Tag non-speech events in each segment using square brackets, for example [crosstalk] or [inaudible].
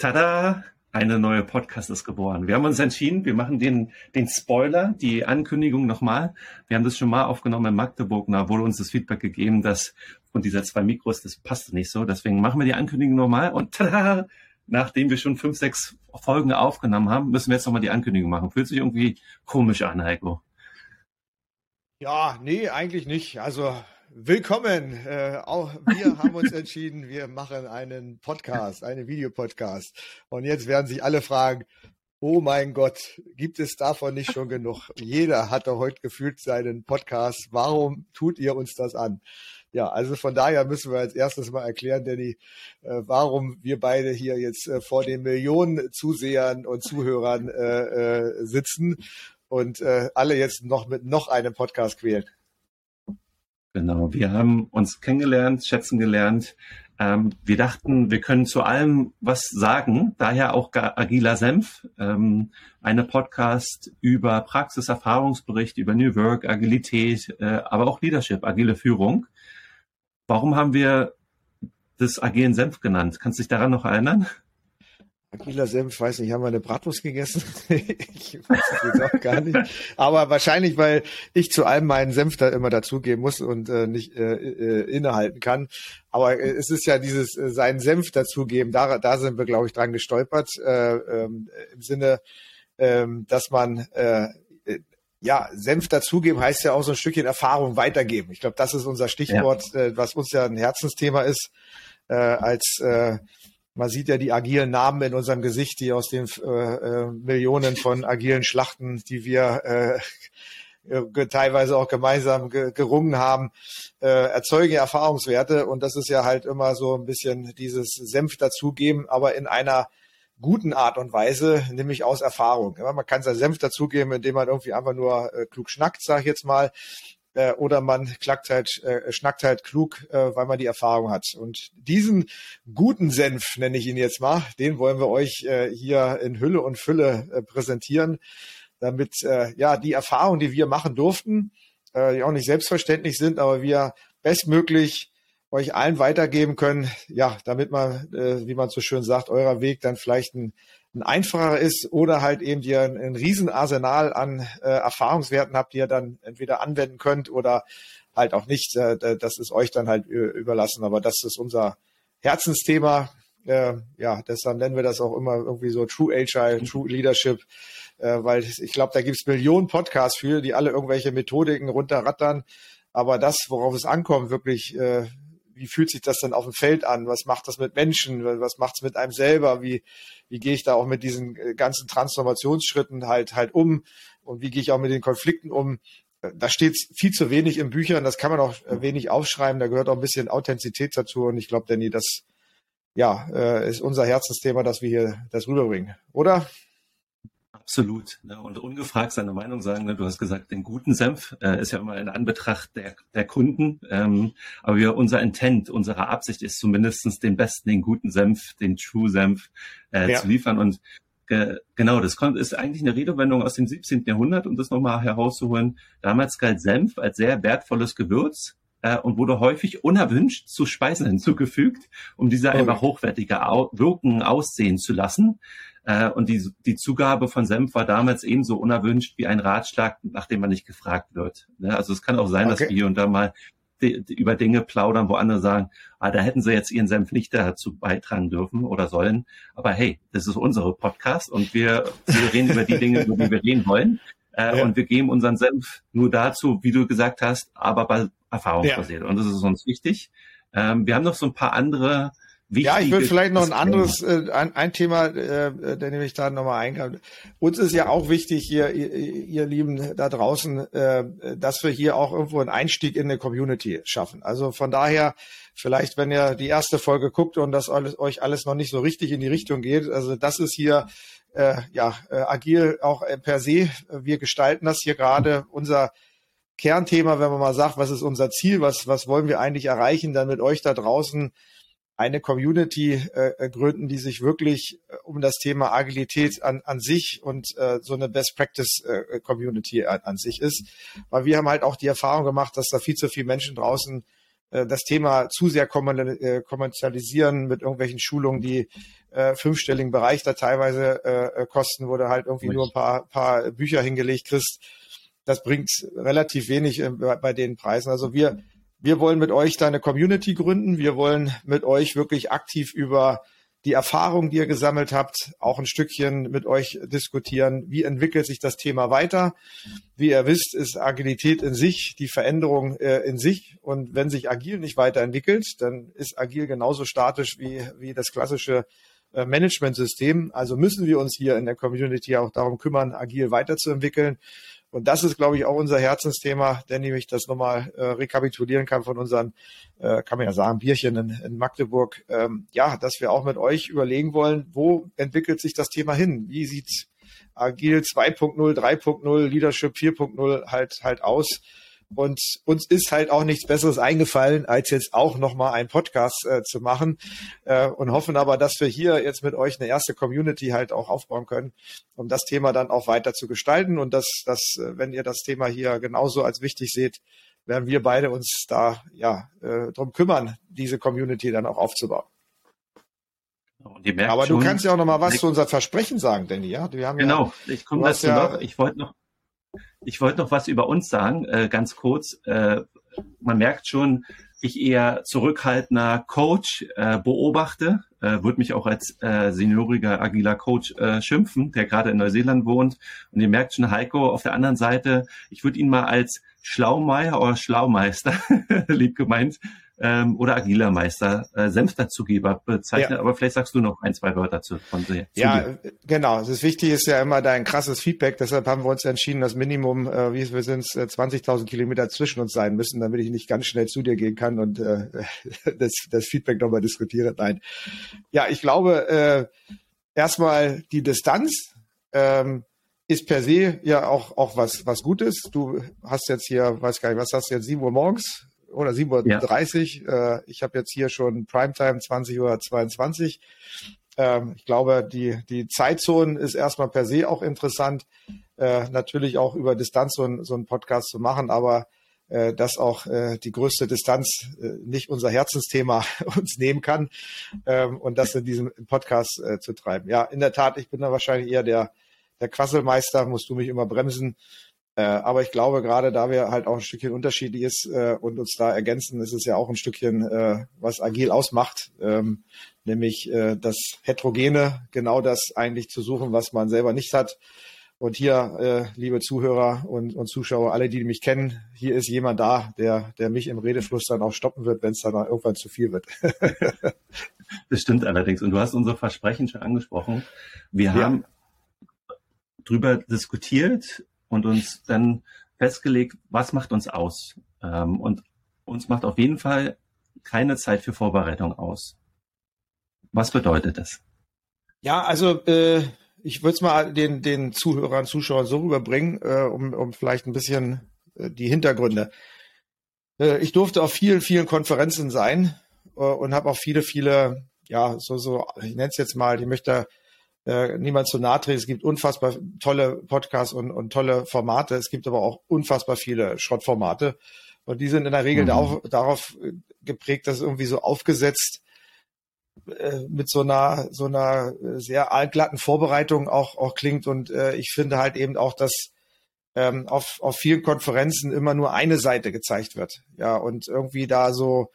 Tada! Eine neue Podcast ist geboren. Wir haben uns entschieden, wir machen den, den Spoiler, die Ankündigung nochmal. Wir haben das schon mal aufgenommen in Magdeburg. Da wurde uns das Feedback gegeben, dass von dieser zwei Mikros, das passt nicht so. Deswegen machen wir die Ankündigung nochmal. Und tada! Nachdem wir schon fünf, sechs Folgen aufgenommen haben, müssen wir jetzt nochmal die Ankündigung machen. Fühlt sich irgendwie komisch an, Heiko. Ja, nee, eigentlich nicht. Also Willkommen. Äh, auch wir haben uns entschieden, wir machen einen Podcast, einen Videopodcast. Und jetzt werden sich alle fragen, oh mein Gott, gibt es davon nicht schon genug? Jeder hat doch heute gefühlt seinen Podcast. Warum tut ihr uns das an? Ja, also von daher müssen wir als erstes mal erklären, Danny, äh, warum wir beide hier jetzt äh, vor den Millionen Zusehern und Zuhörern äh, äh, sitzen und äh, alle jetzt noch mit noch einem Podcast quälen. Genau, wir haben uns kennengelernt, schätzen gelernt. Ähm, wir dachten, wir können zu allem was sagen, daher auch Agiler Senf, ähm, eine Podcast über Praxis, Erfahrungsbericht, über New Work, Agilität, äh, aber auch Leadership, agile Führung. Warum haben wir das agilen Senf genannt? Kannst du dich daran noch erinnern? Agiler Senf, weiß nicht, haben wir eine Bratwurst gegessen? [laughs] ich weiß es jetzt auch gar nicht. Aber wahrscheinlich, weil ich zu allem meinen Senf da immer dazugeben muss und äh, nicht äh, äh, innehalten kann. Aber äh, es ist ja dieses äh, seinen Senf dazugeben, da, da sind wir, glaube ich, dran gestolpert, äh, ähm, im Sinne, ähm, dass man äh, äh, ja, Senf dazugeben heißt ja auch so ein Stückchen Erfahrung weitergeben. Ich glaube, das ist unser Stichwort, ja. äh, was uns ja ein Herzensthema ist, äh, als äh, man sieht ja die agilen Namen in unserem Gesicht, die aus den äh, äh, Millionen von agilen Schlachten, die wir äh, äh, teilweise auch gemeinsam ge gerungen haben, äh, erzeugen Erfahrungswerte. Und das ist ja halt immer so ein bisschen dieses Senf dazugeben, aber in einer guten Art und Weise, nämlich aus Erfahrung. Man kann sein Senf dazugeben, indem man irgendwie einfach nur äh, klug schnackt, sag ich jetzt mal äh, oder man klackt halt, äh, schnackt halt klug, äh, weil man die Erfahrung hat. Und diesen guten Senf, nenne ich ihn jetzt mal, den wollen wir euch äh, hier in Hülle und Fülle äh, präsentieren, damit äh, ja die Erfahrungen, die wir machen durften, äh, die auch nicht selbstverständlich sind, aber wir bestmöglich euch allen weitergeben können, ja, damit man, äh, wie man so schön sagt, eurer Weg dann vielleicht ein ein einfacher ist oder halt eben ihr ein, ein Riesenarsenal an äh, Erfahrungswerten habt, die ihr dann entweder anwenden könnt oder halt auch nicht. Äh, das ist euch dann halt überlassen. Aber das ist unser Herzensthema. Äh, ja, deshalb nennen wir das auch immer irgendwie so True Agile, True Leadership, äh, weil ich glaube, da gibt's Millionen Podcasts für, die alle irgendwelche Methodiken runterrattern. Aber das, worauf es ankommt, wirklich äh, wie fühlt sich das dann auf dem Feld an? Was macht das mit Menschen? Was macht es mit einem selber? Wie, wie gehe ich da auch mit diesen äh, ganzen Transformationsschritten halt, halt um? Und wie gehe ich auch mit den Konflikten um? Da steht viel zu wenig in Büchern, das kann man auch äh, wenig aufschreiben, da gehört auch ein bisschen Authentizität dazu und ich glaube, Danny, das ja, äh, ist unser Herzensthema, dass wir hier das rüberbringen, oder? Absolut. Ne? Und ungefragt seine Meinung sagen. Ne? Du hast gesagt, den guten Senf äh, ist ja immer in Anbetracht der, der Kunden. Ähm, aber wir, unser Intent, unsere Absicht ist zumindestens den besten, den guten Senf, den True Senf äh, ja. zu liefern. Und äh, genau, das kommt, ist eigentlich eine Redewendung aus dem 17. Jahrhundert, um das nochmal herauszuholen. Damals galt Senf als sehr wertvolles Gewürz äh, und wurde häufig unerwünscht zu Speisen [laughs] hinzugefügt, um diese okay. einfach hochwertiger au wirken, aussehen zu lassen. Äh, und die, die Zugabe von Senf war damals ebenso unerwünscht wie ein Ratschlag, nachdem man nicht gefragt wird. Ne? Also es kann auch sein, okay. dass wir hier und da mal über Dinge plaudern, wo andere sagen, ah, da hätten sie jetzt ihren Senf nicht dazu beitragen dürfen oder sollen. Aber hey, das ist unsere Podcast und wir, wir reden über die Dinge, über die wir reden wollen. Äh, ja. Und wir geben unseren Senf nur dazu, wie du gesagt hast, aber bei erfahrungsbasiert. Ja. Und das ist uns wichtig. Ähm, wir haben noch so ein paar andere ja, ich würde vielleicht noch ein anderes, äh, ein, ein Thema, äh, der nämlich da nochmal eingab. Uns ist ja auch wichtig hier, ihr, ihr Lieben da draußen, äh, dass wir hier auch irgendwo einen Einstieg in eine Community schaffen. Also von daher, vielleicht wenn ihr die erste Folge guckt und das alles, euch alles noch nicht so richtig in die Richtung geht, also das ist hier äh, ja äh, agil auch äh, per se. Wir gestalten das hier gerade. Unser Kernthema, wenn man mal sagt, was ist unser Ziel, was, was wollen wir eigentlich erreichen, dann mit euch da draußen eine Community äh, gründen, die sich wirklich äh, um das Thema Agilität an, an sich und äh, so eine Best Practice äh, Community an, an sich ist. Weil wir haben halt auch die Erfahrung gemacht, dass da viel zu viele Menschen draußen äh, das Thema zu sehr äh, kommerzialisieren mit irgendwelchen Schulungen, die äh, fünfstelligen Bereich da teilweise äh, kosten, wo du halt irgendwie Richtig. nur ein paar, paar Bücher hingelegt kriegst. Das bringt relativ wenig äh, bei den Preisen. Also wir, wir wollen mit euch da eine Community gründen. Wir wollen mit euch wirklich aktiv über die Erfahrung, die ihr gesammelt habt, auch ein Stückchen mit euch diskutieren. Wie entwickelt sich das Thema weiter? Wie ihr wisst, ist Agilität in sich die Veränderung äh, in sich. Und wenn sich Agil nicht weiterentwickelt, dann ist Agil genauso statisch wie, wie das klassische äh, Managementsystem. Also müssen wir uns hier in der Community auch darum kümmern, Agil weiterzuentwickeln. Und das ist, glaube ich, auch unser Herzensthema, denn ich das nochmal äh, rekapitulieren kann von unseren, äh, kann man ja sagen, Bierchen in, in Magdeburg. Ähm, ja, dass wir auch mit euch überlegen wollen, wo entwickelt sich das Thema hin? Wie sieht Agil 2.0, 3.0, Leadership 4.0 halt, halt aus? Und uns ist halt auch nichts Besseres eingefallen, als jetzt auch nochmal einen Podcast äh, zu machen äh, und hoffen aber, dass wir hier jetzt mit euch eine erste Community halt auch aufbauen können, um das Thema dann auch weiter zu gestalten und dass, dass äh, wenn ihr das Thema hier genauso als wichtig seht, werden wir beide uns da ja äh, drum kümmern, diese Community dann auch aufzubauen. Aber du kannst ja auch noch mal was zu unser Versprechen sagen, Danny. Ja, wir haben genau. Ja, ich komme dazu ja, noch. Ich wollte noch ich wollte noch was über uns sagen, äh, ganz kurz. Äh, man merkt schon, ich eher zurückhaltender Coach äh, beobachte, äh, würde mich auch als äh, senioriger agiler Coach äh, schimpfen, der gerade in Neuseeland wohnt. Und ihr merkt schon, Heiko auf der anderen Seite, ich würde ihn mal als Schlaumeier oder Schlaumeister, [laughs] lieb gemeint, ähm, oder agiler Meister, äh, Senfdazugeber bezeichnet. Ja. Aber vielleicht sagst du noch ein, zwei Wörter zu, von dir. Ja, genau. Das Wichtige ist ja immer dein krasses Feedback. Deshalb haben wir uns entschieden, das Minimum, äh, wie wir sind, äh, 20.000 Kilometer zwischen uns sein müssen, damit ich nicht ganz schnell zu dir gehen kann und äh, [laughs] das, das Feedback nochmal diskutiere. Nein. Ja, ich glaube, äh, erstmal die Distanz. Ähm, ist per se ja auch, auch was, was Gutes. Du hast jetzt hier, weiß gar nicht, was hast du jetzt, 7 Uhr morgens? Oder 7.30 Uhr. Ja. Äh, ich habe jetzt hier schon Primetime 20.22 Uhr. Ähm, ich glaube, die, die Zeitzonen ist erstmal per se auch interessant. Äh, natürlich auch über Distanz so, ein, so einen Podcast zu machen, aber äh, dass auch äh, die größte Distanz äh, nicht unser Herzensthema [laughs] uns nehmen kann ähm, und das in diesem Podcast äh, zu treiben. Ja, in der Tat, ich bin da wahrscheinlich eher der, der Quasselmeister, musst du mich immer bremsen. Äh, aber ich glaube, gerade da wir halt auch ein Stückchen unterschiedlich ist äh, und uns da ergänzen, ist es ja auch ein Stückchen, äh, was agil ausmacht, ähm, nämlich das Heterogene, genau das eigentlich zu suchen, was man selber nicht hat. Und hier, liebe Zuhörer und, und Zuschauer, alle, die mich kennen, hier ist jemand da, der, der mich im Redefluss dann auch stoppen wird, wenn es dann irgendwann zu viel wird. [laughs] das stimmt allerdings. Und du hast unser Versprechen schon angesprochen. Wir ja. haben drüber diskutiert, und uns dann festgelegt, was macht uns aus. Ähm, und uns macht auf jeden Fall keine Zeit für Vorbereitung aus. Was bedeutet das? Ja, also äh, ich würde es mal den, den Zuhörern, Zuschauern so rüberbringen, äh, um, um vielleicht ein bisschen äh, die Hintergründe. Äh, ich durfte auf vielen, vielen Konferenzen sein äh, und habe auch viele, viele, ja, so, so, ich nenne es jetzt mal, ich möchte äh, niemand zu nahe treten. Es gibt unfassbar tolle Podcasts und, und tolle Formate. Es gibt aber auch unfassbar viele Schrottformate. Und die sind in der Regel mhm. darauf, darauf geprägt, dass irgendwie so aufgesetzt äh, mit so einer so einer sehr allglatten Vorbereitung auch auch klingt und äh, ich finde halt eben auch dass ähm, auf auf vielen Konferenzen immer nur eine Seite gezeigt wird ja und irgendwie da so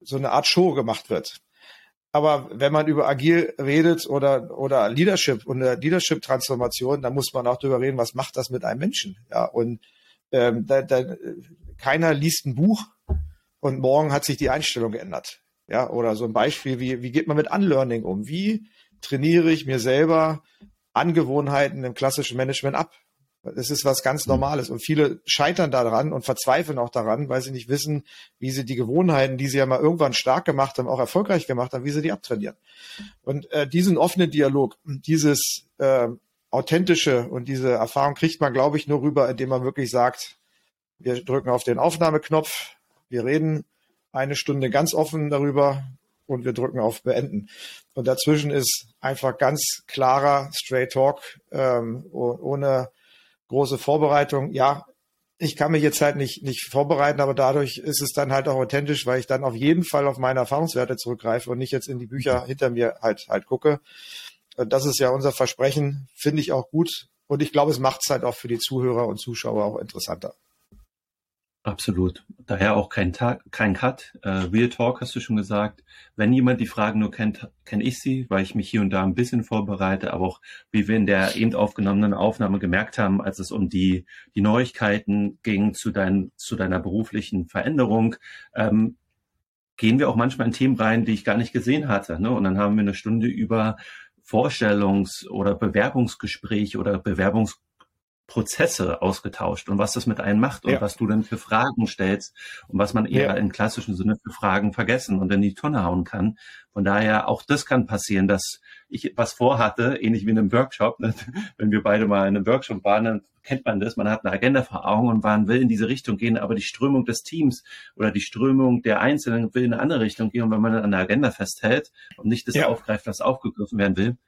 so eine Art Show gemacht wird aber wenn man über agil redet oder, oder Leadership und Leadership-Transformation, dann muss man auch darüber reden, was macht das mit einem Menschen? Ja, und ähm, da, da, keiner liest ein Buch und morgen hat sich die Einstellung geändert. Ja, oder so ein Beispiel, wie, wie geht man mit Unlearning um? Wie trainiere ich mir selber Angewohnheiten im klassischen Management ab? Das ist was ganz mhm. Normales. Und viele scheitern daran und verzweifeln auch daran, weil sie nicht wissen, wie sie die Gewohnheiten, die sie ja mal irgendwann stark gemacht haben, auch erfolgreich gemacht haben, wie sie die abtrainieren. Und äh, diesen offenen Dialog, dieses äh, authentische und diese Erfahrung kriegt man, glaube ich, nur rüber, indem man wirklich sagt, wir drücken auf den Aufnahmeknopf, wir reden eine Stunde ganz offen darüber und wir drücken auf Beenden. Und dazwischen ist einfach ganz klarer Straight Talk, ähm, ohne große Vorbereitung. Ja, ich kann mich jetzt halt nicht, nicht vorbereiten, aber dadurch ist es dann halt auch authentisch, weil ich dann auf jeden Fall auf meine Erfahrungswerte zurückgreife und nicht jetzt in die Bücher hinter mir halt, halt gucke. Das ist ja unser Versprechen, finde ich auch gut. Und ich glaube, es macht es halt auch für die Zuhörer und Zuschauer auch interessanter. Absolut. Daher auch kein, Tag, kein Cut. Äh, Real Talk hast du schon gesagt. Wenn jemand die Fragen nur kennt, kenne ich sie, weil ich mich hier und da ein bisschen vorbereite, aber auch wie wir in der eben aufgenommenen Aufnahme gemerkt haben, als es um die, die Neuigkeiten ging zu, dein, zu deiner beruflichen Veränderung, ähm, gehen wir auch manchmal in Themen rein, die ich gar nicht gesehen hatte. Ne? Und dann haben wir eine Stunde über Vorstellungs- oder Bewerbungsgespräch oder Bewerbungs Prozesse ausgetauscht und was das mit einem macht und ja. was du dann für Fragen stellst und was man eher ja. im klassischen Sinne für Fragen vergessen und in die Tonne hauen kann. Von daher auch das kann passieren, dass ich was vorhatte, ähnlich wie in einem Workshop. Ne? [laughs] Wenn wir beide mal in einem Workshop waren, dann kennt man das. Man hat eine Agenda vor Augen und man will in diese Richtung gehen, aber die Strömung des Teams oder die Strömung der Einzelnen will in eine andere Richtung gehen. Und wenn man dann an der Agenda festhält und nicht das ja. aufgreift, was aufgegriffen werden will,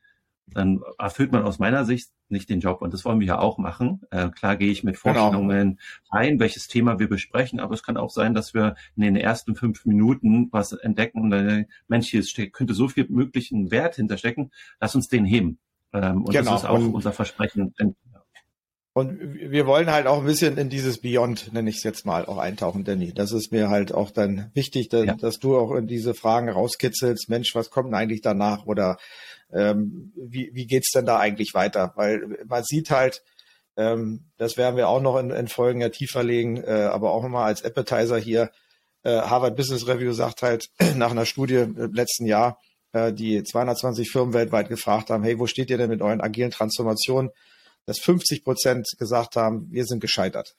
dann erfüllt man aus meiner Sicht nicht den Job. Und das wollen wir ja auch machen. Äh, klar gehe ich mit genau. Vorstellungen genau. ein, welches Thema wir besprechen, aber es kann auch sein, dass wir in den ersten fünf Minuten was entdecken und äh, Mensch, hier könnte so viel möglichen Wert hinterstecken, lass uns den heben. Ähm, und genau. das ist auch und, unser Versprechen. Und wir wollen halt auch ein bisschen in dieses Beyond, nenne ich es jetzt mal, auch eintauchen, Danny. Das ist mir halt auch dann wichtig, dass, ja. dass du auch in diese Fragen rauskitzelst. Mensch, was kommt denn eigentlich danach? Oder ähm, wie, wie geht's denn da eigentlich weiter? Weil man sieht halt, ähm, das werden wir auch noch in, in Folgen ja tiefer legen, äh, aber auch immer als Appetizer hier. Äh, Harvard Business Review sagt halt [clears throat] nach einer Studie im letzten Jahr, äh, die 220 Firmen weltweit gefragt haben, hey, wo steht ihr denn mit euren agilen Transformationen? Dass 50 Prozent gesagt haben, wir sind gescheitert.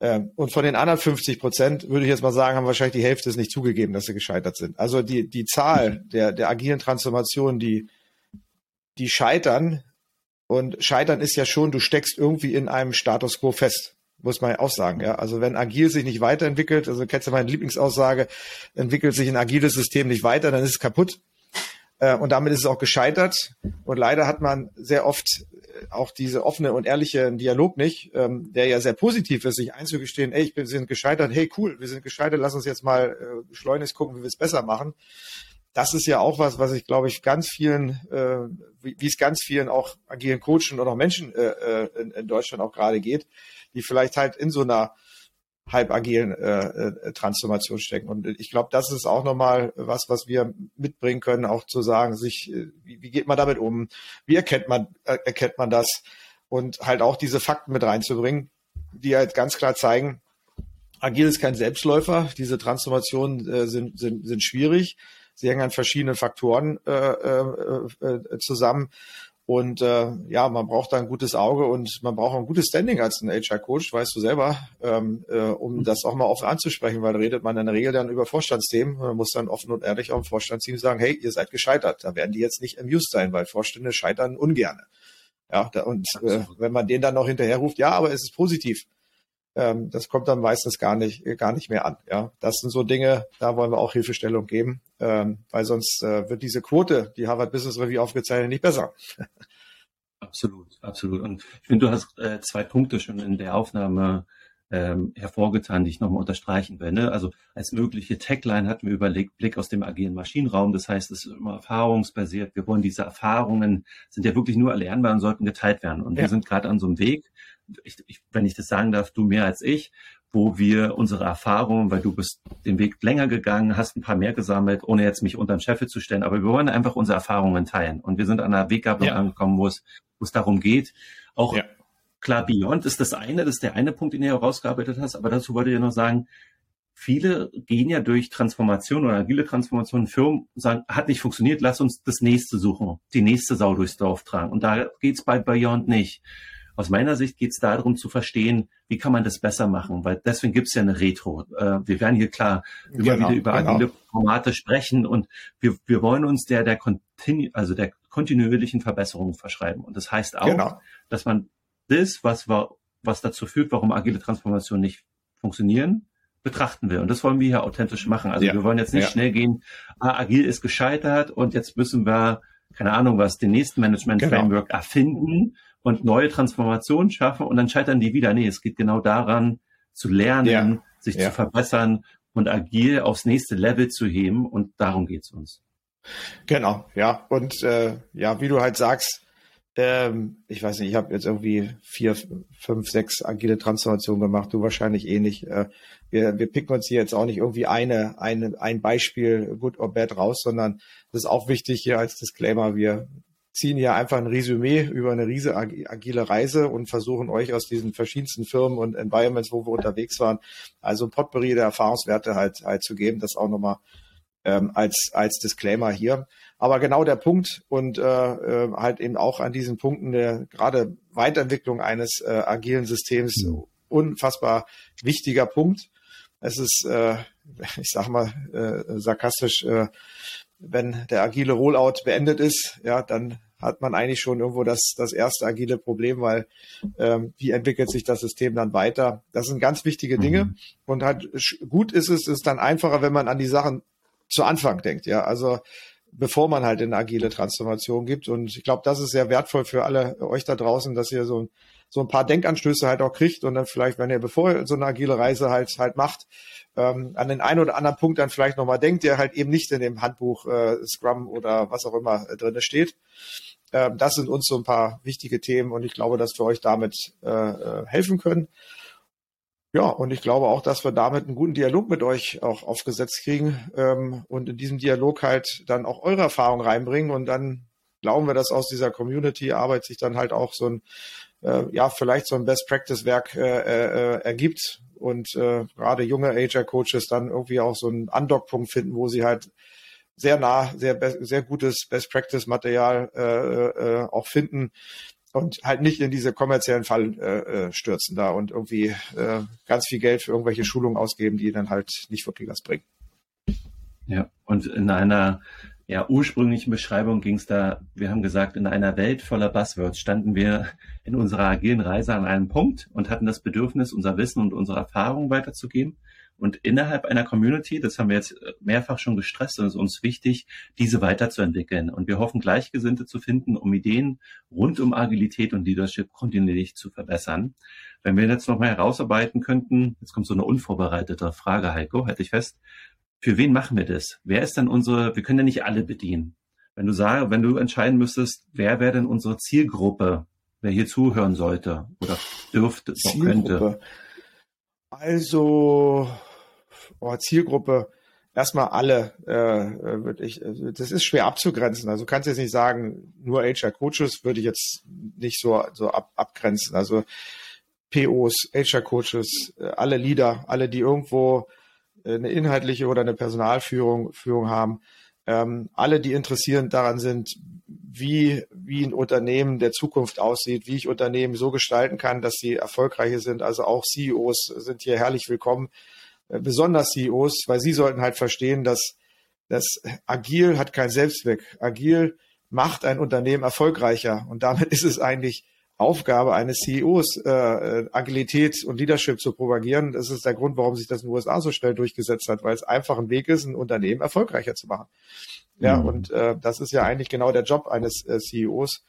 Ähm, und von den anderen 50 Prozent würde ich jetzt mal sagen, haben wahrscheinlich die Hälfte es nicht zugegeben, dass sie gescheitert sind. Also die, die Zahl der, der agilen Transformationen, die die scheitern. Und scheitern ist ja schon, du steckst irgendwie in einem Status quo fest. Muss man ja auch sagen, ja. Also wenn agil sich nicht weiterentwickelt, also kennst du meine Lieblingsaussage, entwickelt sich ein agiles System nicht weiter, dann ist es kaputt. Äh, und damit ist es auch gescheitert. Und leider hat man sehr oft äh, auch diese offene und ehrliche Dialog nicht, ähm, der ja sehr positiv ist, sich einzugestehen, ey, wir sind gescheitert, hey, cool, wir sind gescheitert, lass uns jetzt mal äh, schleunigst gucken, wie wir es besser machen das ist ja auch was, was ich glaube ich ganz vielen, äh, wie, es ganz vielen auch agilen Coachen und auch Menschen äh, äh, in, in Deutschland auch gerade geht, die vielleicht halt in so einer halb agilen äh, äh, Transformation stecken. Und ich glaube, das ist auch nochmal was, was wir mitbringen können, auch zu sagen, sich, äh, wie, wie geht man damit um? Wie erkennt man, erkennt man das? Und halt auch diese Fakten mit reinzubringen, die halt ganz klar zeigen, agil ist kein Selbstläufer. Diese Transformationen äh, sind, sind, sind schwierig. Sie hängen an verschiedenen Faktoren äh, äh, äh, zusammen. Und äh, ja, man braucht da ein gutes Auge und man braucht ein gutes Standing als ein HR-Coach, weißt du selber, ähm, äh, um das auch mal offen anzusprechen, weil redet man in der Regel dann über Vorstandsthemen. Man muss dann offen und ehrlich auch im Vorstandsteam sagen, hey, ihr seid gescheitert. Da werden die jetzt nicht amused sein, weil Vorstände scheitern ungerne. Ja, da, und äh, wenn man den dann noch hinterher ruft, ja, aber es ist positiv ähm, das kommt dann meistens gar nicht, gar nicht mehr an. Ja, das sind so Dinge, da wollen wir auch Hilfestellung geben, ähm, weil sonst äh, wird diese Quote, die Harvard Business Review aufgezeichnet, nicht besser. [laughs] Absolut, absolut. Und ich finde, du hast äh, zwei Punkte schon in der Aufnahme ähm, hervorgetan, die ich nochmal unterstreichen will. Ne? Also als mögliche Tagline hatten wir überlegt, Blick aus dem agilen Maschinenraum. Das heißt, es ist immer erfahrungsbasiert. Wir wollen diese Erfahrungen, sind ja wirklich nur erlernbar und sollten geteilt werden. Und ja. wir sind gerade an so einem Weg, ich, ich, wenn ich das sagen darf, du mehr als ich, wo wir unsere Erfahrungen, weil du bist den Weg länger gegangen, hast ein paar mehr gesammelt, ohne jetzt mich unter den Scheffel zu stellen, aber wir wollen einfach unsere Erfahrungen teilen. Und wir sind an einer Weggabelung ja. angekommen, wo es, wo es darum geht, auch ja. klar, Beyond ist das eine, das ist der eine Punkt, den du herausgearbeitet hast, aber dazu wollte ich noch sagen, viele gehen ja durch Transformation oder agile Transformation, Firmen sagen, hat nicht funktioniert, lass uns das nächste suchen, die nächste Sau durchs Dorf tragen. Und da geht's bei Beyond nicht. Aus meiner Sicht geht es darum zu verstehen, wie kann man das besser machen, weil deswegen gibt es ja eine Retro. Äh, wir werden hier klar immer genau, wieder über genau. agile Formate sprechen und wir, wir wollen uns der, der, Continu also der kontinuierlichen Verbesserung verschreiben. Und das heißt auch, genau. dass man das, was, war, was dazu führt, warum agile Transformationen nicht funktionieren, betrachten will. Und das wollen wir hier authentisch machen. Also ja. wir wollen jetzt nicht ja. schnell gehen, ah, agil ist gescheitert und jetzt müssen wir, keine Ahnung was, den nächsten Management-Framework genau. erfinden und neue Transformationen schaffen und dann scheitern die wieder. Nee, es geht genau daran, zu lernen, ja. sich ja. zu verbessern und agil aufs nächste Level zu heben und darum geht's uns. Genau, ja. Und äh, ja, wie du halt sagst, ähm, ich weiß nicht, ich habe jetzt irgendwie vier, fünf, sechs agile Transformationen gemacht, du wahrscheinlich eh nicht. Äh, wir, wir picken uns hier jetzt auch nicht irgendwie eine, eine, ein Beispiel good or bad raus, sondern das ist auch wichtig hier als Disclaimer. Wir ziehen hier einfach ein Resümee über eine riese agile Reise und versuchen euch aus diesen verschiedensten Firmen und Environments, wo wir unterwegs waren, also ein Potpourri der Erfahrungswerte halt, halt zu geben. Das auch nochmal ähm, als, als Disclaimer hier. Aber genau der Punkt und äh, äh, halt eben auch an diesen Punkten der gerade Weiterentwicklung eines äh, agilen Systems unfassbar wichtiger Punkt. Es ist, äh, [laughs] ich sag mal äh, sarkastisch, äh, wenn der agile Rollout beendet ist, ja, dann hat man eigentlich schon irgendwo das, das erste agile Problem, weil ähm, wie entwickelt sich das System dann weiter? Das sind ganz wichtige Dinge mhm. und halt gut ist es, ist dann einfacher, wenn man an die Sachen zu Anfang denkt, ja. Also bevor man halt in agile Transformation gibt. Und ich glaube, das ist sehr wertvoll für alle euch da draußen, dass ihr so, so ein paar Denkanstöße halt auch kriegt und dann vielleicht, wenn ihr bevor ihr so eine agile Reise halt halt macht, ähm, an den einen oder anderen Punkt dann vielleicht nochmal denkt, der halt eben nicht in dem Handbuch äh, Scrum oder was auch immer äh, drin steht. Ähm, das sind uns so ein paar wichtige Themen und ich glaube, dass wir euch damit äh, äh helfen können. Ja, und ich glaube auch, dass wir damit einen guten Dialog mit euch auch aufgesetzt kriegen ähm, und in diesem Dialog halt dann auch eure Erfahrung reinbringen und dann glauben wir, dass aus dieser Community-Arbeit sich dann halt auch so ein, äh, ja, vielleicht so ein Best-Practice-Werk äh, äh, ergibt und äh, gerade junge HR-Coaches dann irgendwie auch so einen Undock-Punkt finden, wo sie halt sehr nah, sehr, sehr gutes Best-Practice-Material äh, äh, auch finden, und halt nicht in diese kommerziellen Fall äh, äh, stürzen da und irgendwie äh, ganz viel Geld für irgendwelche Schulungen ausgeben, die dann halt nicht wirklich was bringen. Ja, und in einer ja, ursprünglichen Beschreibung ging es da, wir haben gesagt, in einer Welt voller Buzzwords standen wir in unserer agilen Reise an einem Punkt und hatten das Bedürfnis, unser Wissen und unsere Erfahrungen weiterzugeben. Und innerhalb einer Community, das haben wir jetzt mehrfach schon gestresst, und es ist uns wichtig, diese weiterzuentwickeln. Und wir hoffen, Gleichgesinnte zu finden, um Ideen rund um Agilität und Leadership kontinuierlich zu verbessern. Wenn wir jetzt nochmal herausarbeiten könnten, jetzt kommt so eine unvorbereitete Frage, Heiko, hätte ich fest. Für wen machen wir das? Wer ist denn unsere, wir können ja nicht alle bedienen. Wenn du sagst, wenn du entscheiden müsstest, wer wäre denn unsere Zielgruppe, wer hier zuhören sollte oder dürfte, könnte? Also, oh, Zielgruppe, erstmal alle, äh, würde ich, also das ist schwer abzugrenzen. Also du kannst jetzt nicht sagen, nur HR-Coaches würde ich jetzt nicht so, so ab, abgrenzen. Also POs, HR-Coaches, äh, alle Leader, alle, die irgendwo äh, eine inhaltliche oder eine Personalführung Führung haben, ähm, alle, die interessiert daran sind, wie, wie ein Unternehmen der Zukunft aussieht, wie ich Unternehmen so gestalten kann, dass sie erfolgreiche sind. Also auch CEOs sind hier herrlich willkommen äh, besonders CEOs, weil sie sollten halt verstehen, dass das agil hat keinen Selbstzweck. Agil macht ein Unternehmen erfolgreicher und damit [laughs] ist es eigentlich Aufgabe eines CEOs, äh, äh, Agilität und Leadership zu propagieren. Das ist der Grund, warum sich das in den USA so schnell durchgesetzt hat, weil es einfach ein Weg ist, ein Unternehmen erfolgreicher zu machen. Ja, mhm. und äh, das ist ja eigentlich genau der Job eines äh, CEOs,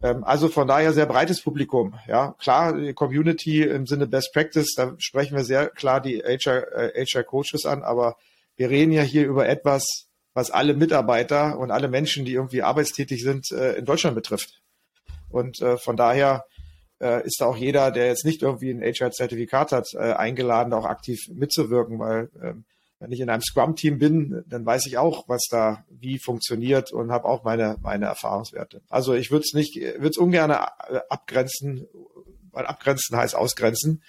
also von daher sehr breites Publikum. Ja, klar, die Community im Sinne Best Practice, da sprechen wir sehr klar die HR, äh, HR Coaches an, aber wir reden ja hier über etwas, was alle Mitarbeiter und alle Menschen, die irgendwie arbeitstätig sind, äh, in Deutschland betrifft. Und äh, von daher äh, ist da auch jeder, der jetzt nicht irgendwie ein HR-Zertifikat hat, äh, eingeladen, auch aktiv mitzuwirken, weil ähm, wenn ich in einem Scrum-Team bin, dann weiß ich auch, was da wie funktioniert und habe auch meine, meine Erfahrungswerte. Also ich würde es nicht, würde es ungern äh, abgrenzen, weil abgrenzen heißt ausgrenzen.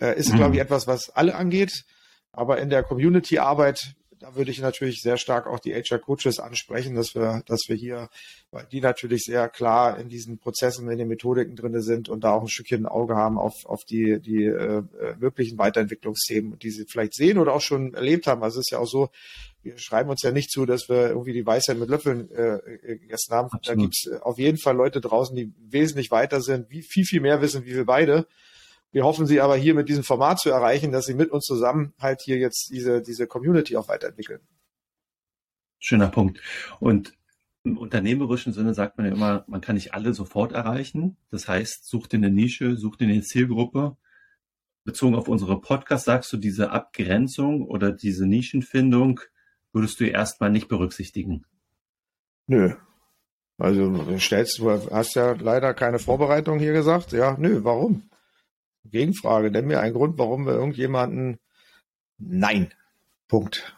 Äh, ist, mhm. glaube ich, etwas, was alle angeht. Aber in der Community-Arbeit da würde ich natürlich sehr stark auch die HR-Coaches ansprechen, dass wir, dass wir hier, weil die natürlich sehr klar in diesen Prozessen, in den Methodiken drinne sind und da auch ein Stückchen ein Auge haben auf, auf die, die äh, wirklichen Weiterentwicklungsthemen, die sie vielleicht sehen oder auch schon erlebt haben. Also es ist ja auch so, wir schreiben uns ja nicht zu, dass wir irgendwie die Weisheit mit Löffeln äh, gegessen haben. Absolut. Da gibt es auf jeden Fall Leute draußen, die wesentlich weiter sind, wie viel, viel mehr wissen wie wir beide. Wir hoffen sie aber hier mit diesem Format zu erreichen, dass sie mit uns zusammen halt hier jetzt diese, diese Community auch weiterentwickeln. Schöner Punkt. Und Im unternehmerischen Sinne sagt man ja immer, man kann nicht alle sofort erreichen. Das heißt, such dir eine Nische, such dir eine Zielgruppe. Bezogen auf unsere Podcast sagst du, diese Abgrenzung oder diese Nischenfindung würdest du erstmal nicht berücksichtigen. Nö. Also stellst du hast ja leider keine Vorbereitung hier gesagt. Ja, nö, warum? Gegenfrage, nenn mir einen Grund, warum wir irgendjemanden Nein. Punkt.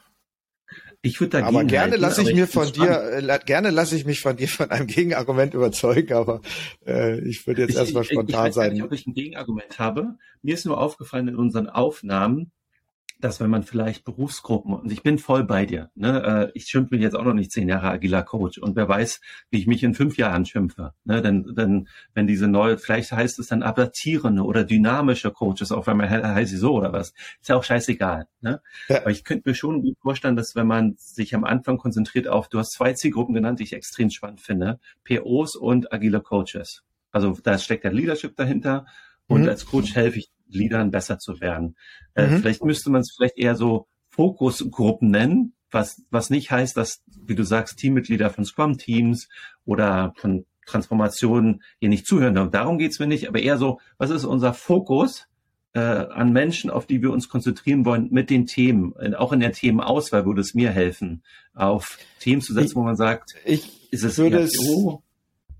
Ich würde dagegen. Aber gerne lasse ich mir von dir, äh, gerne lasse ich mich von dir von einem Gegenargument überzeugen, aber äh, ich würde jetzt erstmal spontan ich, ich weiß sein. Nicht, ob ich ein Gegenargument habe. Mir ist nur aufgefallen in unseren Aufnahmen, dass wenn man vielleicht Berufsgruppen, und ich bin voll bei dir, ne, äh, ich schimpfe mich jetzt auch noch nicht zehn Jahre agiler Coach und wer weiß, wie ich mich in fünf Jahren schimpfe. Ne, denn, denn wenn diese neue, vielleicht heißt es dann adaptierende oder dynamische Coaches, auch wenn man heißt sie so oder was, ist ja auch scheißegal. Ne? Ja. Aber ich könnte mir schon gut vorstellen, dass wenn man sich am Anfang konzentriert auf, du hast zwei Zielgruppen genannt, die ich extrem spannend finde, POs und agile Coaches. Also da steckt der Leadership dahinter und mhm. als Coach helfe ich Leadern besser zu werden. Äh, mhm. Vielleicht müsste man es vielleicht eher so Fokusgruppen nennen, was, was nicht heißt, dass, wie du sagst, Teammitglieder von Scrum-Teams oder von Transformationen hier nicht zuhören. Darum geht's mir nicht, aber eher so, was ist unser Fokus äh, an Menschen, auf die wir uns konzentrieren wollen mit den Themen, auch in der Themenauswahl würde es mir helfen, auf Themen zu setzen, ich, wo man sagt, ich ist es würde es,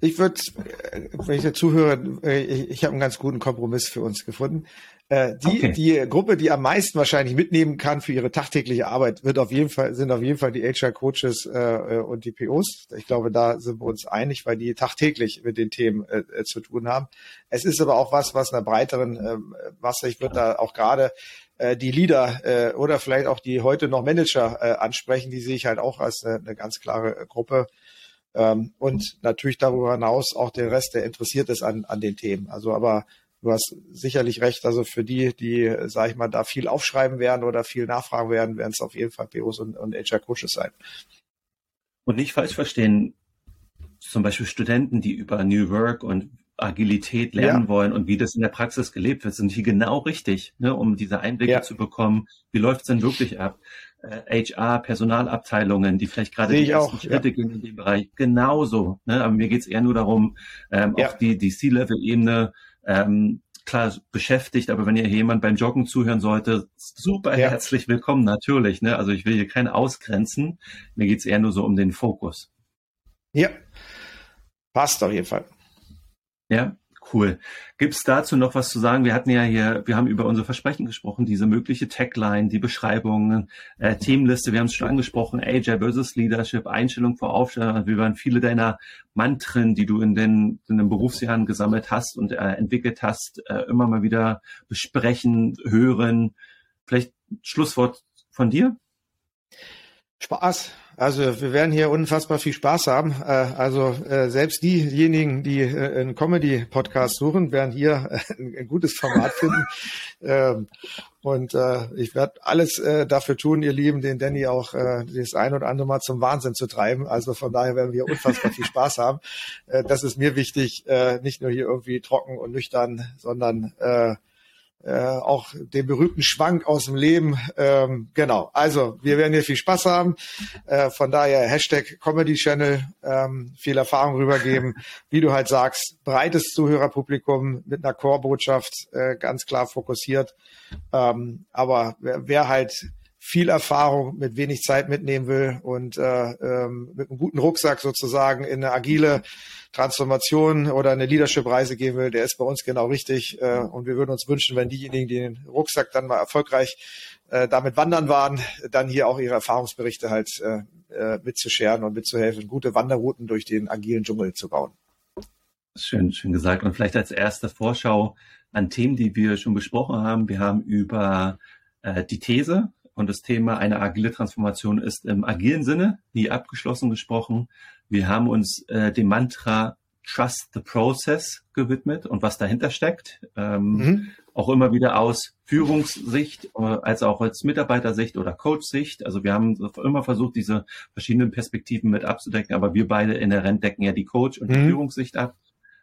ich würde, äh, wenn ich dazu höre, äh, ich, ich habe einen ganz guten Kompromiss für uns gefunden. Äh, die, okay. die Gruppe, die am meisten wahrscheinlich mitnehmen kann für ihre tagtägliche Arbeit, wird auf jeden Fall, sind auf jeden Fall die HR-Coaches äh, und die POs. Ich glaube, da sind wir uns einig, weil die tagtäglich mit den Themen äh, zu tun haben. Es ist aber auch was, was einer breiteren äh, Masse, ich würde da auch gerade äh, die Leader äh, oder vielleicht auch die heute noch Manager äh, ansprechen, die sehe ich halt auch als eine, eine ganz klare Gruppe ähm, und natürlich darüber hinaus auch der Rest, der interessiert ist an, an den Themen. Also aber du hast sicherlich recht, also für die, die, sag ich mal, da viel aufschreiben werden oder viel nachfragen werden, werden es auf jeden Fall POs und, und HR-Coaches sein. Und nicht falsch verstehen, zum Beispiel Studenten, die über New Work und Agilität lernen ja. wollen und wie das in der Praxis gelebt wird, sind hier genau richtig, ne, um diese Einblicke ja. zu bekommen. Wie läuft es denn wirklich ab? Äh, HR, Personalabteilungen, die vielleicht gerade die ersten auch, Schritte ja. gehen in dem Bereich, genauso. Ne? Aber mir geht es eher nur darum, ähm, ja. auch die, die C-Level-Ebene ähm, klar beschäftigt, aber wenn ihr jemand beim Joggen zuhören sollte, super ja. herzlich willkommen, natürlich. Ne? Also ich will hier keine ausgrenzen. Mir geht es eher nur so um den Fokus. Ja, passt auf jeden Fall. Ja, Cool. Gibt's dazu noch was zu sagen? Wir hatten ja hier, wir haben über unsere Versprechen gesprochen, diese mögliche Tagline, die Beschreibungen, äh, Themenliste, wir haben es schon angesprochen, Agile versus Leadership, Einstellung vor Aufstellung, wie waren viele deiner Mantren, die du in den, in den Berufsjahren gesammelt hast und äh, entwickelt hast, äh, immer mal wieder besprechen, hören. Vielleicht Schlusswort von dir? Spaß. Also wir werden hier unfassbar viel Spaß haben. Äh, also äh, selbst diejenigen, die äh, einen Comedy-Podcast suchen, werden hier ein gutes Format finden. [laughs] Ähm, und ich werde alles dafür tun, ihr Lieben, den Danny auch das ein oder andere Mal zum Wahnsinn zu treiben. Also von daher werden wir unfassbar viel Spaß haben. Das ist mir wichtig, nicht nur hier irgendwie trocken und nüchtern, sondern äh, auch den berühmten Schwank aus dem Leben. Ähm, genau, also wir werden hier viel Spaß haben. Äh, von daher Hashtag Comedy Channel, ähm, viel Erfahrung rübergeben. [laughs] Wie du halt sagst, breites Zuhörerpublikum mit einer Core-Botschaft, äh, ganz klar fokussiert. Ähm, aber wer, wer halt viel Erfahrung mit wenig Zeit mitnehmen will und äh, ähm, mit einem guten Rucksack sozusagen in eine agile Transformation oder eine Leadership-Reise gehen will, der ist bei uns genau richtig. Äh, und wir würden uns wünschen, wenn diejenigen, die den Rucksack dann mal erfolgreich äh, damit wandern waren, dann hier auch ihre Erfahrungsberichte halt äh, äh, mitzuscheren und mitzuhelfen, gute Wanderrouten durch den agilen Dschungel zu bauen. Schön, schön gesagt. Und vielleicht als erste Vorschau an Themen, die wir schon besprochen haben. Wir haben über äh, die These und das Thema eine agile Transformation ist im agilen Sinne nie abgeschlossen gesprochen. Wir haben uns äh, dem Mantra Trust the Process gewidmet und was dahinter steckt. Ähm, mhm. Auch immer wieder aus Führungssicht, äh, als auch als Mitarbeitersicht oder Coach-Sicht. Also wir haben immer versucht, diese verschiedenen Perspektiven mit abzudecken, aber wir beide inhärent decken ja die Coach- und die mhm. Führungssicht ab.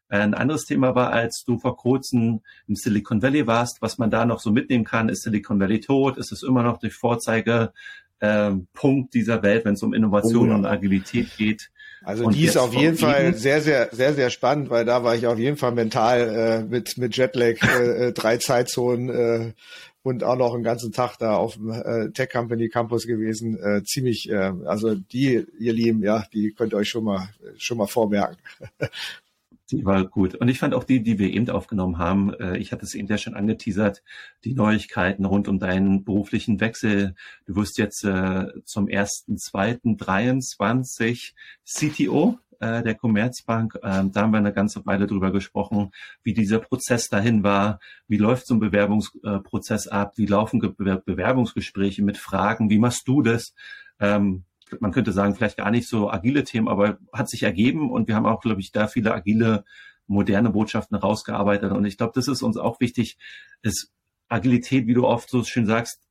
Ein anderes Thema war, als du vor kurzem im Silicon Valley warst, was man da noch so mitnehmen kann, ist Silicon Valley tot? Ist es immer noch der Vorzeigepunkt äh, dieser Welt, wenn es um Innovation oh, ja. und Agilität geht? Also und die ist auf jeden Fall sehr, sehr, sehr, sehr spannend, weil da war ich auf jeden Fall mental äh, mit, mit Jetlag, [laughs] äh, äh drei Zeitzonen äh, und auch noch einen ganzen Tag da auf dem äh, Tech Company Campus gewesen. Äh, ziemlich, äh, also die, ihr Lieben, ja, die könnt ihr euch schon mal schon mal vormerken. [laughs] Die war gut. Und ich fand auch die, die wir eben aufgenommen haben, äh, ich hatte es eben ja schon angeteasert, die Neuigkeiten rund um deinen beruflichen Wechsel. Du wirst jetzt äh, zum 1.2.23 CTO äh, der Commerzbank. Ähm, da haben wir eine ganze Weile drüber gesprochen, wie dieser Prozess dahin war, wie läuft so ein Bewerbungsprozess ab, wie laufen Bewerbungsgespräche mit Fragen, wie machst du das? Ähm, man könnte sagen, vielleicht gar nicht so agile Themen, aber hat sich ergeben und wir haben auch, glaube ich, da viele agile, moderne Botschaften rausgearbeitet. Und ich glaube, das ist uns auch wichtig, ist Agilität, wie du oft so schön sagst,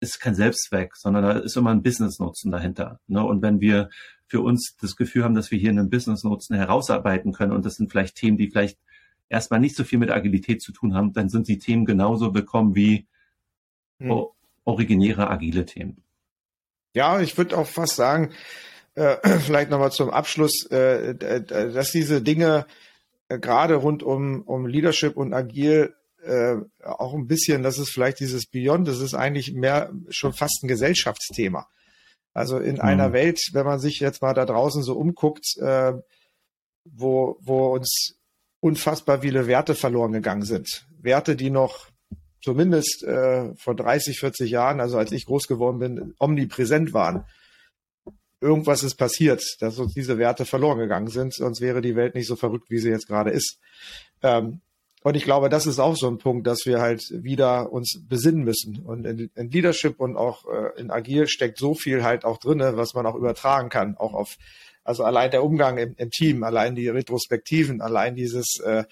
ist kein Selbstzweck, sondern da ist immer ein Business-Nutzen dahinter. Ne? Und wenn wir für uns das Gefühl haben, dass wir hier einen Business-Nutzen herausarbeiten können und das sind vielleicht Themen, die vielleicht erstmal nicht so viel mit Agilität zu tun haben, dann sind die Themen genauso willkommen wie hm. originäre agile Themen. Ja, ich würde auch fast sagen, äh, [clears throat] vielleicht nochmal zum Abschluss, äh, dass diese Dinge äh, gerade rund um, um Leadership und Agil äh, auch ein bisschen, das ist vielleicht dieses Beyond, das ist eigentlich mehr schon fast ein Gesellschaftsthema. Also in mhm. einer Welt, wenn man sich jetzt mal da draußen so umguckt, äh, wo, wo uns unfassbar viele Werte verloren gegangen sind. Werte, die noch zumindest äh, vor 30, 40 Jahren, also als ich groß geworden bin, omnipräsent waren. Irgendwas ist passiert, dass uns diese Werte verloren gegangen sind, sonst wäre die Welt nicht so verrückt, wie sie jetzt gerade ist. Ähm, und ich glaube, das ist auch so ein Punkt, dass wir halt wieder uns besinnen müssen. Und in, in Leadership und auch äh, in Agil steckt so viel halt auch drinne, was man auch übertragen kann, auch auf also allein der Umgang im, im Team, allein die Retrospektiven, allein dieses äh,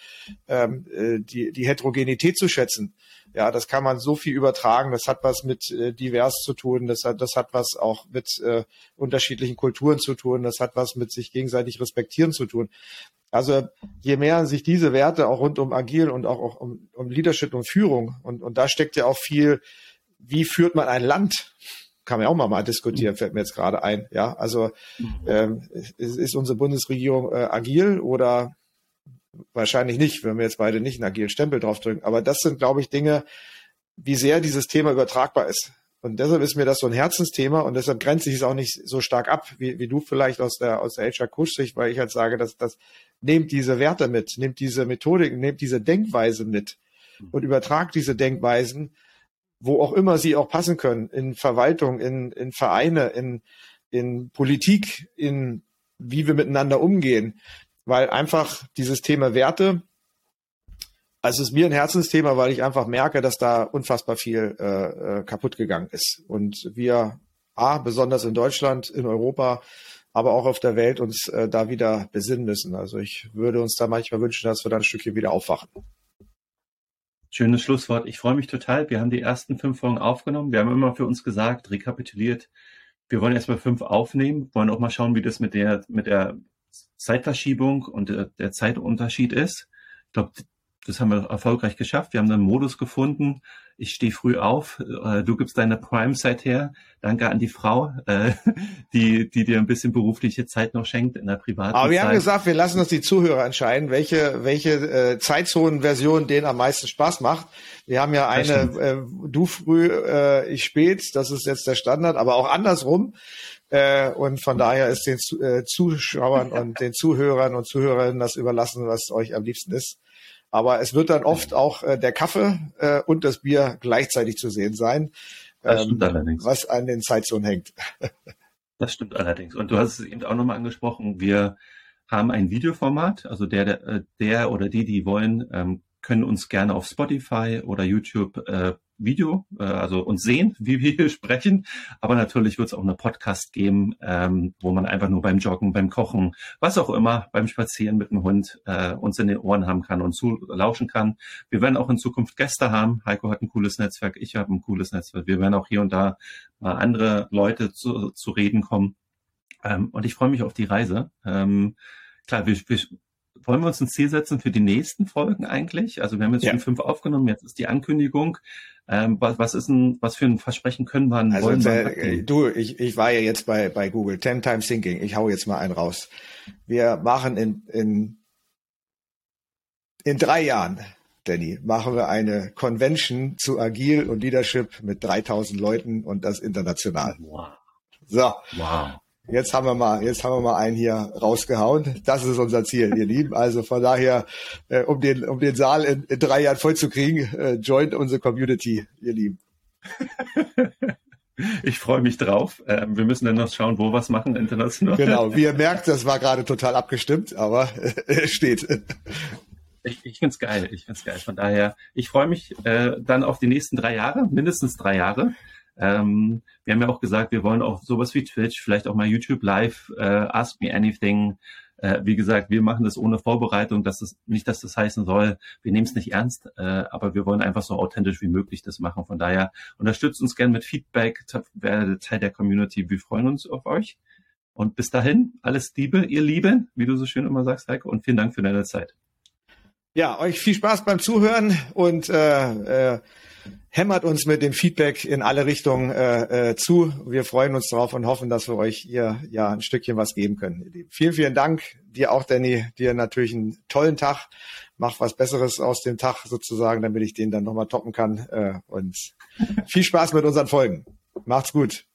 ähm, äh, die, die Heterogenität zu schätzen. Ja, das kann man so viel übertragen. Das hat was mit äh, divers zu tun. Das hat, das hat was auch mit äh, unterschiedlichen Kulturen zu tun. Das hat was mit sich gegenseitig respektieren zu tun. Also je mehr sich diese Werte auch rund um Agil und auch, auch um, um Leadership und Führung und, und da steckt ja auch viel, wie führt man ein Land? Kann man auch mal, mal diskutieren, fällt mir jetzt gerade ein. Ja, also ähm, ist, unsere Bundesregierung äh, agil oder wahrscheinlich nicht, wenn wir jetzt beide nicht einen agilen Stempel draufdrücken. Aber das sind, glaube ich, Dinge, wie sehr dieses Thema übertragbar ist. Und deshalb ist mir das so ein Herzensthema und deshalb grenze ich es auch nicht so stark ab, wie, wie du vielleicht aus der, aus der HR-Coach-Sicht, weil ich halt sage, dass das nehmt diese Werte mit, nehmt diese Methodik, nehmt diese Denkweise mit und übertragt diese Denkweisen wo auch immer sie auch passen können, in Verwaltung, in, in Vereine, in, in Politik, in wie wir miteinander umgehen, weil einfach dieses Thema Werte, also es ist mir ein Herzensthema, weil ich einfach merke, dass da unfassbar viel äh, äh, kaputt gegangen ist und wir a besonders in Deutschland, in Europa, aber auch auf der Welt uns äh, da wieder besinnen müssen. Also ich würde uns da manchmal wünschen, dass wir da ein Stückchen wieder aufwachen. Schönes Schlusswort. Ich freue mich total. Wir haben die ersten fünf Folgen aufgenommen. Wir haben immer für uns gesagt, rekapituliert, wir wollen erstmal fünf aufnehmen, wollen auch mal schauen, wie das mit der, mit der Zeitverschiebung und der, der Zeitunterschied ist. Ich glaube, das haben wir erfolgreich geschafft. Wir haben einen Modus gefunden. Ich stehe früh auf. Äh, du gibst deine Prime-Zeit her. Danke an die Frau, äh, [laughs] die, die dir ein bisschen berufliche Zeit noch schenkt in der privaten Aber wir Zeit. haben gesagt, wir lassen uns die Zuhörer entscheiden, welche, welche äh, Zeitzonen-Version denen am meisten Spaß macht. Wir haben ja eine, äh, du früh, äh, ich spät. Das ist jetzt der Standard, aber auch andersrum. Äh, und von daher ist den äh, Zuschauern [laughs] und den Zuhörern und Zuhörerinnen das überlassen, was euch am liebsten ist. Aber es wird dann oft auch äh, der Kaffee äh, und das Bier gleichzeitig zu sehen sein, ähm, was an den Zeitzonen hängt. [laughs] das stimmt allerdings. Und du hast es eben auch nochmal angesprochen, wir haben ein Videoformat, also der, der, äh, der oder die, die wollen, ähm, können uns gerne auf Spotify oder YouTube äh, Video, äh, also uns sehen, [laughs] wie wir hier sprechen. Aber natürlich wird es auch eine Podcast geben, ähm, wo man einfach nur beim Joggen, beim Kochen, was auch immer, beim Spazieren mit dem Hund äh, uns in den Ohren haben kann und zu lauschen kann. Wir werden auch in Zukunft Gäste haben. Heiko hat ein cooles Netzwerk, ich habe ein cooles Netzwerk. Wir werden auch hier und da mal andere Leute zu, zu reden kommen. Ähm, und ich freue mich auf die Reise. Ähm, klar, wir, wir wollen wir uns ein Ziel setzen für die nächsten Folgen eigentlich? Also wir haben jetzt ja. schon fünf aufgenommen, jetzt ist die Ankündigung. Ähm, was, was ist ein, was für ein Versprechen können wir also, wollen wir äh, Du, ich, ich war ja jetzt bei, bei Google, Ten Times Thinking, ich hau jetzt mal einen raus. Wir machen in, in, in drei Jahren, Danny, machen wir eine Convention zu Agil und Leadership mit 3000 Leuten und das international. Wow. So. Wow. Jetzt haben wir mal, jetzt haben wir mal einen hier rausgehauen. Das ist unser Ziel, ihr Lieben. Also von daher, äh, um den, um den Saal in, in drei Jahren voll zu kriegen, äh, joint unsere Community, ihr Lieben. [laughs] Ich freue mich drauf. Ähm, wir müssen dann noch schauen, wo wir es machen international. Genau, wie ihr merkt, das war gerade total abgestimmt, aber [laughs] äh, steht. Ich, ich finde es geil. Ich finde es geil. Von daher, ich freue mich äh, dann auf die nächsten drei Jahre, mindestens drei Jahre. Ähm, wir haben ja auch gesagt, wir wollen auch sowas wie Twitch, vielleicht auch mal YouTube Live, äh, Ask Me Anything. Äh, wie gesagt, wir machen das ohne Vorbereitung. Das ist nicht, dass das heißen soll, wir nehmen es nicht ernst, äh, aber wir wollen einfach so authentisch wie möglich das machen. Von daher unterstützt uns gerne mit Feedback, werdet Teil der Community. Wir freuen uns auf euch. Und bis dahin, alles Liebe, ihr Lieben, wie du so schön immer sagst, Heike, und vielen Dank für deine Zeit. Ja, euch viel Spaß beim Zuhören und äh, äh, hämmert uns mit dem Feedback in alle Richtungen äh, äh, zu. Wir freuen uns darauf und hoffen, dass wir euch hier ja ein Stückchen was geben können. Vielen, vielen Dank. Dir auch, Danny. Dir natürlich einen tollen Tag. Mach was Besseres aus dem Tag sozusagen, damit ich den dann nochmal toppen kann. Äh, und viel Spaß mit unseren Folgen. Macht's gut.